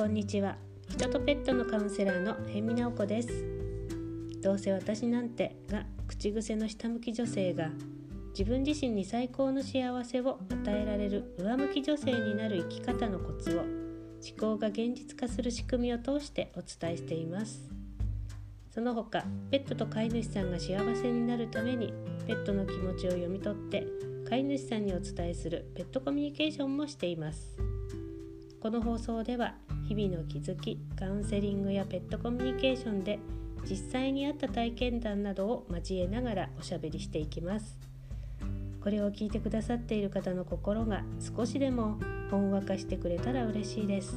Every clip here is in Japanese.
こんにちは。人とペットのカウンセラーの辺見直子です。どうせ私なんてが口癖の下向き女性が自分自身に最高の幸せを与えられる上向き女性になる生き方のコツを思考が現実化する仕組みを通してお伝えしています。その他ペットと飼い主さんが幸せになるためにペットの気持ちを読み取って飼い主さんにお伝えするペットコミュニケーションもしています。この放送では日々の気づきカウンセリングやペットコミュニケーションで実際にあった体験談などを交えながらおしゃべりしていきます。これを聞いてくださっている方の心が少しでもほんわかしてくれたら嬉しいです。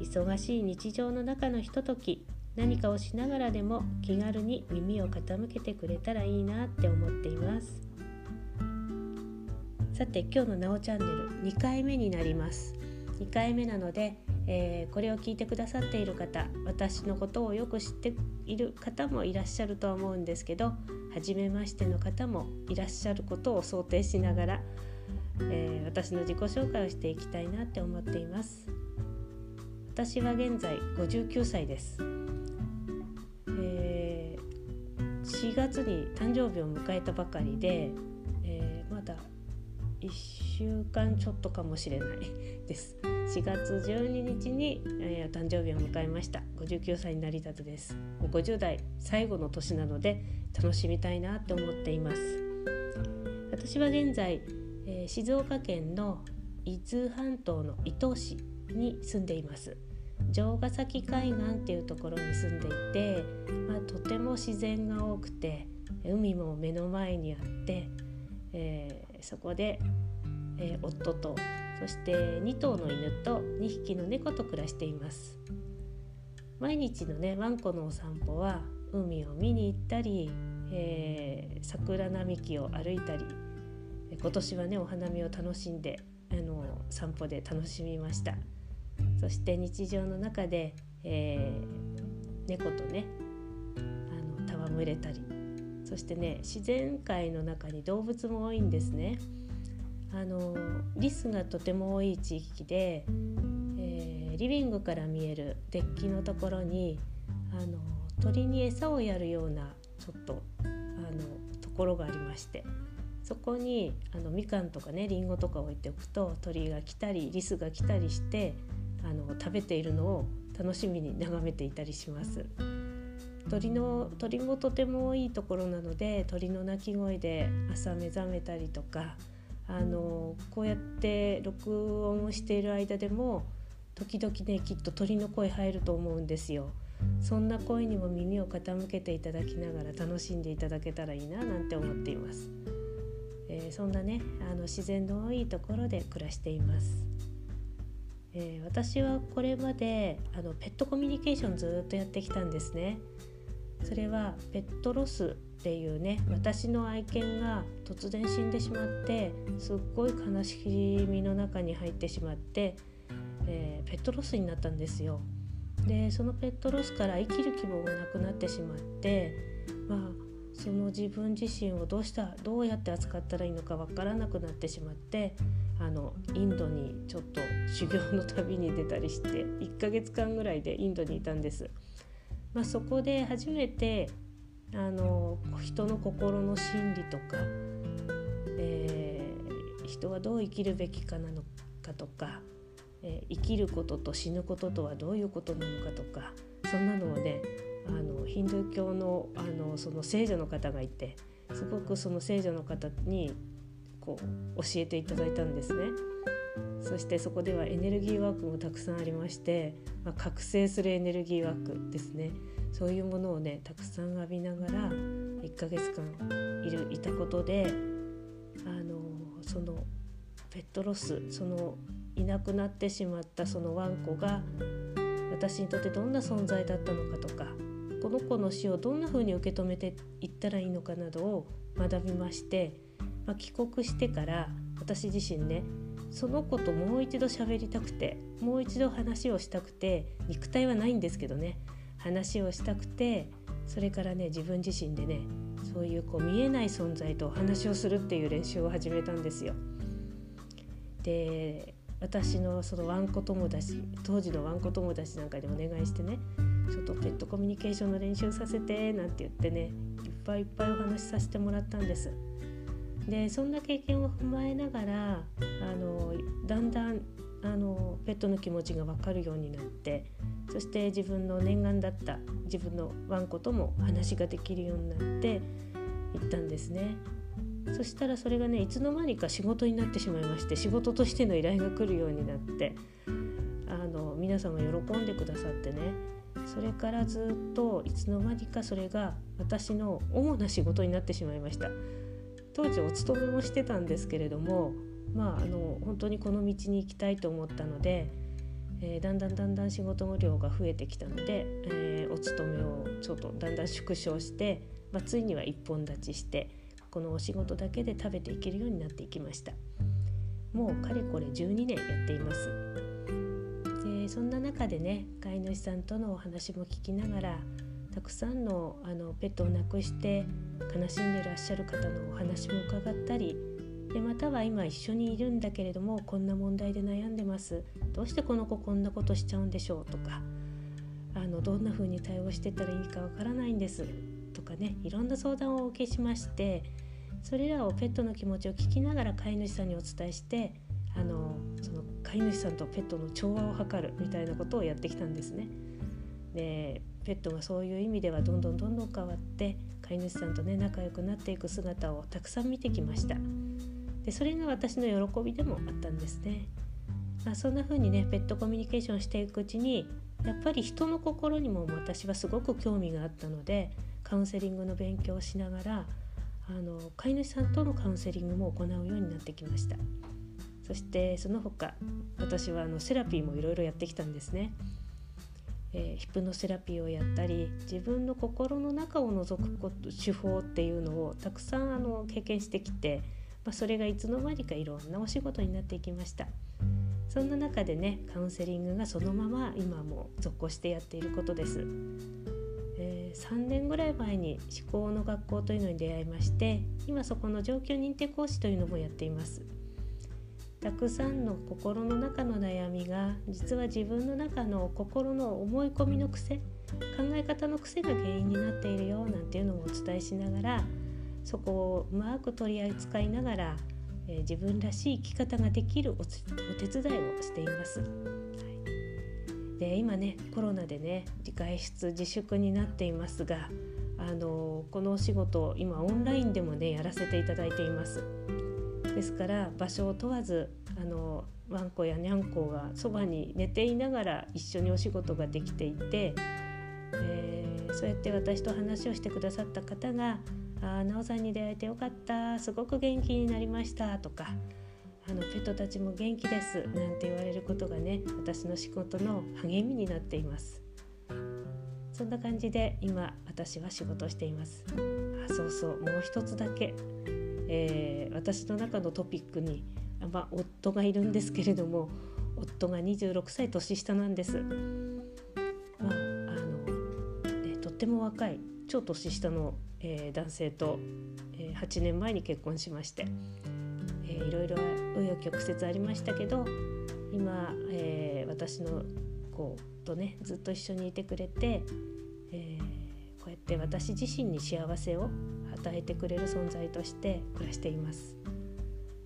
忙しい日常の中のひととき何かをしながらでも気軽に耳を傾けてくれたらいいなって思っています。さて今日のなおチャンネル2回目になります。2回目なので、えー、これを聞いてくださっている方私のことをよく知っている方もいらっしゃるとは思うんですけど初めましての方もいらっしゃることを想定しながら、えー、私の自己紹介をしていきたいなって思っています。私は現在59歳です、えー、4月に誕生日を迎えたばかりで、えまだ1週間ちょっとかもしれないです。4月12日に、えー、誕生日を迎えました。59歳になりたてです。もう50代最後の年なので楽しみたいなって思っています。私は現在、えー、静岡県の伊豆半島の伊東市に住んでいます。城ヶ崎海岸っていうところに住んでいて、まあ、とても自然が多くて海も目の前にあって、えー、そこで、えー、夫とそして2頭の犬と2匹の猫と暮らしています毎日のねワンコのお散歩は海を見に行ったり、えー、桜並木を歩いたり今年はねお花見を楽しんであの散歩で楽しみましたそして日常の中で、えー、猫とねあの戯れたりそしてね自然界の中に動物も多いんですね。あのリスがとても多い地域で、えー、リビングから見えるデッキのところにあの鳥に餌をやるようなちょっとあのところがありましてそこにあのみかんとかねりんごとか置いておくと鳥が来たりリスが来たりしてあの食べているのを楽しみに眺めていたりします。鳥の鳥もとてもいいところなので鳥の鳴き声で朝目覚めたりとかあのこうやって録音をしている間でも時々ねきっと鳥の声入ると思うんですよ。そんな声にも耳を傾けていただきながら楽しんでいただけたらいいななんて思っています。えー、そんなねあの自然の多いところで暮らしています。えー、私はこれまであのペットコミュニケーションずっとやってきたんですね。それはペットロスっていうね私の愛犬が突然死んでしまってすっごい悲しみの中に入ってしまって、えー、ペットロスになったんですよ。でそのペットロスから生きる希望がなくなってしまってまあその自分自身をどうしたどうやって扱ったらいいのか分からなくなってしまってあのインドにちょっと修行の旅に出たりして1ヶ月間ぐらいでインドにいたんです。まあ、そこで初めてあの人の心の心理とか、えー、人はどう生きるべきかなのかとか、えー、生きることと死ぬこととはどういうことなのかとかそんなのをねあのヒンドゥー教のあのその聖女の方がいてすごくその聖女の方にこう教えていただいたんですね。そしてそこではエネルギーワークもたくさんありまして、まあ、覚醒するエネルギーワークですね。そういうものをねたくさん浴びながら1ヶ月間いるいたことであのそのペットロスそのいなくなってしまったそのワンコが私にとってどんな存在だったのかとかこの子の死をどんな風に受け止めていったらいいのかなどを学びまして、まあ、帰国してから私自身ねその子ともう一度喋りたくてもう一度話をしたくて肉体はないんですけどね話をしたくてそれからね自分自身でねそういうこう見えない存在とお話をするっていう練習を始めたんですよ。で私のそのワンコ友達当時のワンコ友達なんかにお願いしてねちょっとペットコミュニケーションの練習させてなんて言ってねいっぱいいっぱいお話しさせてもらったんです。でそんな経験を踏まえながらあのだんだんあのペットの気持ちが分かるようになってそして自分の念願だった自分のワンコとも話ができるようになっていったんですね。そしたらそれがねいつの間にか仕事になってしまいまして仕事としての依頼が来るようになってあの皆さんが喜んでくださってねそれからずっといつの間にかそれが私の主な仕事になってしまいました当時お勤めもしてたんですけれどもまああの本当にこの道に行きたいと思ったので、えー、だんだんだんだん仕事の量が増えてきたので、えー、お勤めをちょっとだんだん縮小して、まあ、ついには一本立ちしてこのお仕事だけで食べていけるようになっていきました。もうかれこれ12年やっています。でそんな中でね飼い主さんとのお話も聞きながらたくさんのあのペットを亡くして悲しんでらっしゃる方のお話も伺ったりでまたは今一緒にいるんだけれどもこんな問題で悩んでますどうしてこの子こんなことしちゃうんでしょうとかあのどんな風に対応してったらいいかわからないんですとかねいろんな相談をお受けしましてそれらをペットの気持ちを聞きながら飼い主さんにお伝えしてあのその飼い主さんとペットの調和を図るみたいなことをやってきたんですね。でペットがそういう意味ではどんどんどんどん変わって飼い主さんとね仲良くなっていく姿をたくさん見てきました。でそれが私の喜びでもあったんですね、まあ、そんな風にねペットコミュニケーションしていくうちにやっぱり人の心にも私はすごく興味があったのでカウンセリングの勉強をしながらあの飼い主さんとのカウンセリングも行うようになってきました。そしてその他私はあのセラピーもいろいろやってきたんですね、えー、ヒプノセラピーをやったり自分の心の中を覗くこと手法っていうのをたくさんあの経験してきて、まあ、それがいつの間にかいろんなお仕事になっていきました。そんな中でねカウンセリングがそのまま今も続行してやっていることです。えー、3年ぐらい前に思考の学校というのに出会いまして今そこの状況認定講師というのもやっています。たくさんの心の中の悩みが実は自分の中の心の思い込みの癖考え方の癖が原因になっているよなんていうのもお伝えしながらそこをうまく取り扱いながら、えー、自分らしい生き方ができるお手伝いをしています。で今ねコロナでね外出自粛になっていますがあのこのお仕事今オンラインでもねやらせていただいていますですから場所を問わずあのワンコやニャンコがそばに寝ていながら一緒にお仕事ができていて、えー、そうやって私と話をしてくださった方が「あなおさんに出会えてよかったすごく元気になりました」とかあのペットたちも元気ですなんて言われることがね私の仕事の励みになっています。そんな感じで今私は仕事しています。あそうそうもう一つだけ、えー、私の中のトピックに、まあ、夫がいるんですけれども夫が26歳年下なんです。まああの、ね、とっても若い超年下の、えー、男性と、えー、8年前に結婚しましてえー、いろいろ紆余曲折ありましたけど今、えー、私の子とねずっと一緒にいてくれて、えー、こうやって私自身に幸せを与えてくれる存在として暮らしています。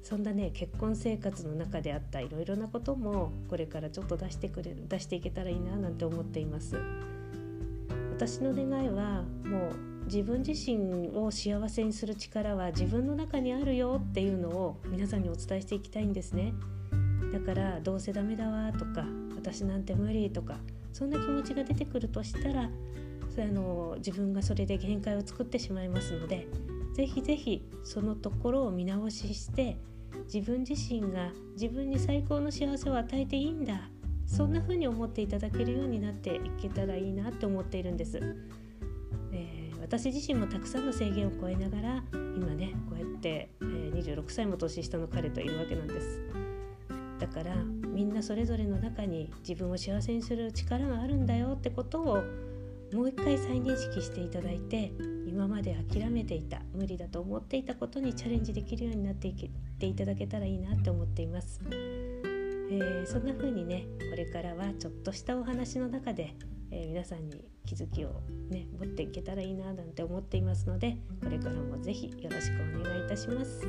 そんなね結婚生活の中であったいろいろなこともこれからちょっと出してくれ出していけたらいいななんて思っています。私の願いはもう自分自身を幸せにする力は自分の中にあるよっていうのを皆さんにお伝えしていきたいんですね。だからどうせダメだわとか私なんて無理とかそんな気持ちが出てくるとしたらあの自分がそれで限界を作ってしまいますのでぜひぜひそのところを見直しして自分自身が自分に最高の幸せを与えていいんだそんな風に思っていただけるようになっていけたらいいなって思っているんです。え私自身もたくさんの制限を超えながら今ねこうやって、えー、26歳も年下の彼といるわけなんですだからみんなそれぞれの中に自分を幸せにする力があるんだよってことをもう一回再認識していただいて今まで諦めていた無理だと思っていたことにチャレンジできるようになっていっていただけたらいいなって思っています、えー、そんな風にねこれからはちょっとしたお話の中で、えー、皆さんに気づきをね持っていけたらいいななんて思っていますのでこれからも是非よろしくお願いいたします。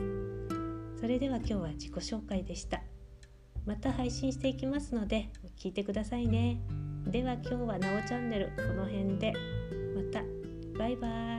それでは今日は自己紹介でした。また配信していきますので聞いてくださいね。では今日はなおチャンネルこの辺でまたバイバイ